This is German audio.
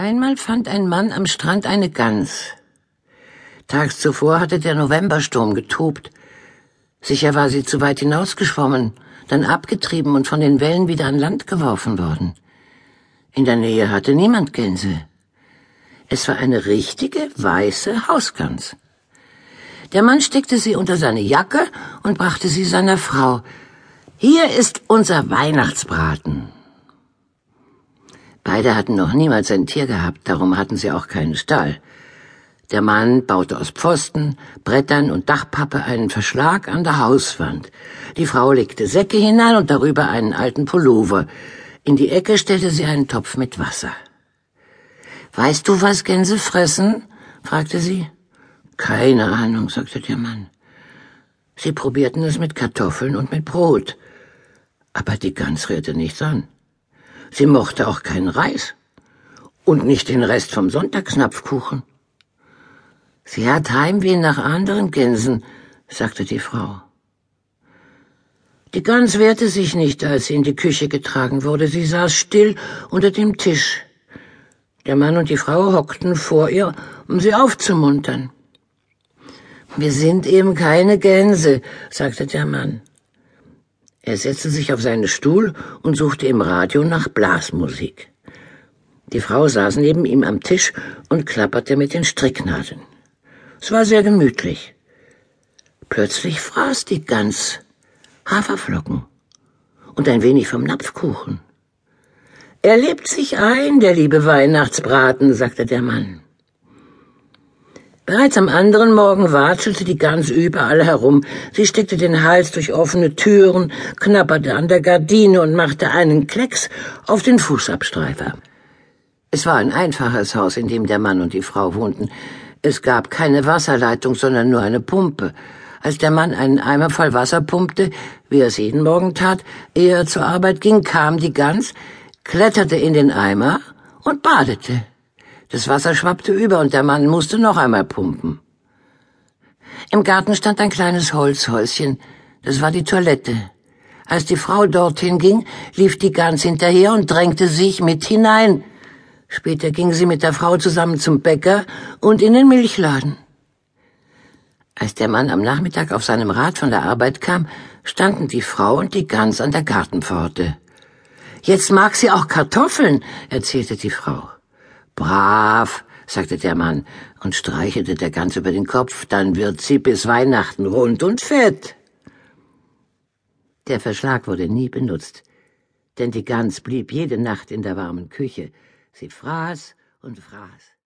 Einmal fand ein Mann am Strand eine Gans. Tags zuvor hatte der Novembersturm getobt. Sicher war sie zu weit hinausgeschwommen, dann abgetrieben und von den Wellen wieder an Land geworfen worden. In der Nähe hatte niemand Gänse. Es war eine richtige weiße Hausgans. Der Mann steckte sie unter seine Jacke und brachte sie seiner Frau. Hier ist unser Weihnachtsbraten. Beide hatten noch niemals ein Tier gehabt, darum hatten sie auch keinen Stall. Der Mann baute aus Pfosten, Brettern und Dachpappe einen Verschlag an der Hauswand. Die Frau legte Säcke hinein und darüber einen alten Pullover. In die Ecke stellte sie einen Topf mit Wasser. Weißt du, was Gänse fressen? fragte sie. Keine Ahnung, sagte der Mann. Sie probierten es mit Kartoffeln und mit Brot. Aber die Gans rührte nichts an. Sie mochte auch keinen Reis und nicht den Rest vom Sonntagsnapfkuchen. Sie hat Heimweh nach anderen Gänsen, sagte die Frau. Die Gans wehrte sich nicht, als sie in die Küche getragen wurde. Sie saß still unter dem Tisch. Der Mann und die Frau hockten vor ihr, um sie aufzumuntern. Wir sind eben keine Gänse, sagte der Mann. Er setzte sich auf seinen Stuhl und suchte im Radio nach Blasmusik. Die Frau saß neben ihm am Tisch und klapperte mit den Stricknadeln. Es war sehr gemütlich. Plötzlich fraß die Gans Haferflocken und ein wenig vom Napfkuchen. Er lebt sich ein, der liebe Weihnachtsbraten, sagte der Mann. Bereits am anderen Morgen watschelte die Gans überall herum. Sie steckte den Hals durch offene Türen, knapperte an der Gardine und machte einen Klecks auf den Fußabstreifer. Es war ein einfaches Haus, in dem der Mann und die Frau wohnten. Es gab keine Wasserleitung, sondern nur eine Pumpe. Als der Mann einen Eimer voll Wasser pumpte, wie er es jeden Morgen tat, ehe er zur Arbeit ging, kam die Gans, kletterte in den Eimer und badete. Das Wasser schwappte über und der Mann musste noch einmal pumpen. Im Garten stand ein kleines Holzhäuschen. Das war die Toilette. Als die Frau dorthin ging, lief die Gans hinterher und drängte sich mit hinein. Später ging sie mit der Frau zusammen zum Bäcker und in den Milchladen. Als der Mann am Nachmittag auf seinem Rad von der Arbeit kam, standen die Frau und die Gans an der Gartenpforte. Jetzt mag sie auch Kartoffeln, erzählte die Frau. Brav, sagte der Mann und streichelte der Gans über den Kopf, dann wird sie bis Weihnachten rund und fett. Der Verschlag wurde nie benutzt, denn die Gans blieb jede Nacht in der warmen Küche. Sie fraß und fraß.